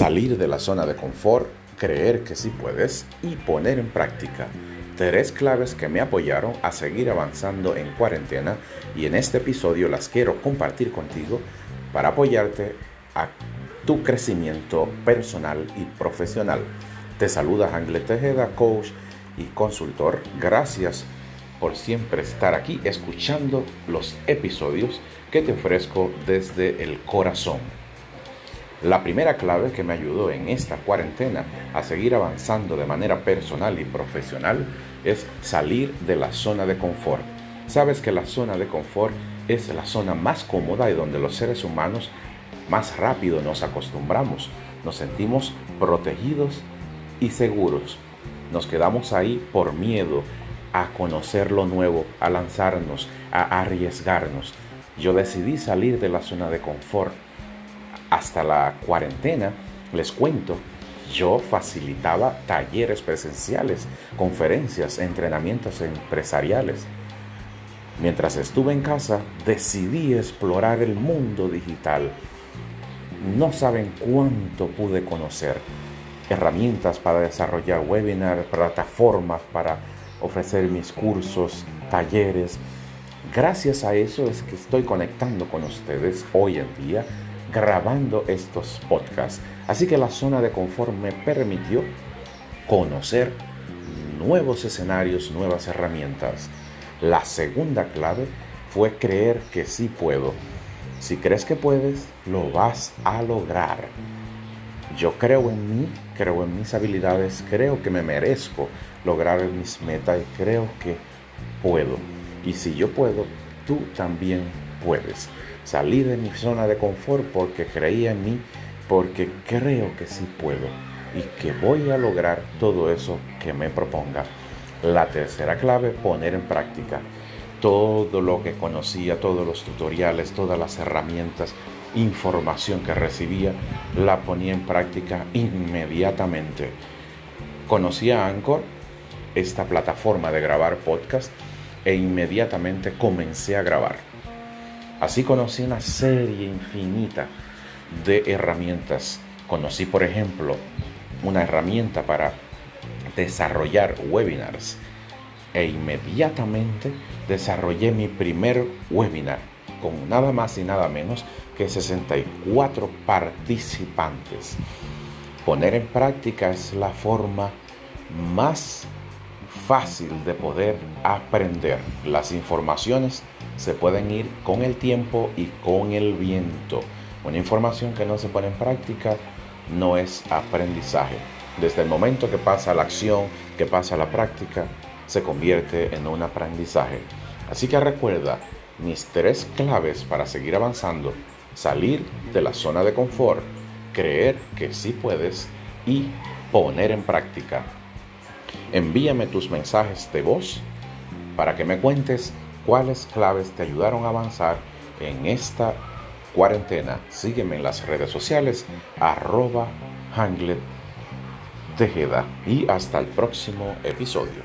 Salir de la zona de confort, creer que sí puedes y poner en práctica tres claves que me apoyaron a seguir avanzando en cuarentena y en este episodio las quiero compartir contigo para apoyarte a tu crecimiento personal y profesional. Te saluda Angle Tejeda, coach y consultor. Gracias por siempre estar aquí escuchando los episodios que te ofrezco desde el corazón. La primera clave que me ayudó en esta cuarentena a seguir avanzando de manera personal y profesional es salir de la zona de confort. Sabes que la zona de confort es la zona más cómoda y donde los seres humanos más rápido nos acostumbramos, nos sentimos protegidos y seguros. Nos quedamos ahí por miedo a conocer lo nuevo, a lanzarnos, a arriesgarnos. Yo decidí salir de la zona de confort. Hasta la cuarentena, les cuento, yo facilitaba talleres presenciales, conferencias, entrenamientos empresariales. Mientras estuve en casa, decidí explorar el mundo digital. No saben cuánto pude conocer. Herramientas para desarrollar webinars, plataformas para ofrecer mis cursos, talleres. Gracias a eso es que estoy conectando con ustedes hoy en día, grabando estos podcasts. Así que la zona de confort me permitió conocer nuevos escenarios, nuevas herramientas. La segunda clave fue creer que sí puedo. Si crees que puedes, lo vas a lograr. Yo creo en mí, creo en mis habilidades, creo que me merezco lograr mis metas y creo que puedo. Y si yo puedo, tú también puedes. Salir de mi zona de confort porque creía en mí, porque creo que sí puedo y que voy a lograr todo eso que me proponga. La tercera clave, poner en práctica todo lo que conocía, todos los tutoriales, todas las herramientas, información que recibía, la ponía en práctica inmediatamente. Conocí a Anchor, esta plataforma de grabar podcast, e inmediatamente comencé a grabar. Así conocí una serie infinita de herramientas. Conocí, por ejemplo, una herramienta para desarrollar webinars e inmediatamente desarrollé mi primer webinar con nada más y nada menos que 64 participantes. Poner en práctica es la forma más fácil de poder aprender. Las informaciones se pueden ir con el tiempo y con el viento. Una información que no se pone en práctica no es aprendizaje. Desde el momento que pasa la acción, que pasa la práctica, se convierte en un aprendizaje. Así que recuerda mis tres claves para seguir avanzando. Salir de la zona de confort, creer que sí puedes y poner en práctica. Envíame tus mensajes de voz para que me cuentes cuáles claves te ayudaron a avanzar en esta cuarentena. Sígueme en las redes sociales arroba Hanglet Tejeda y hasta el próximo episodio.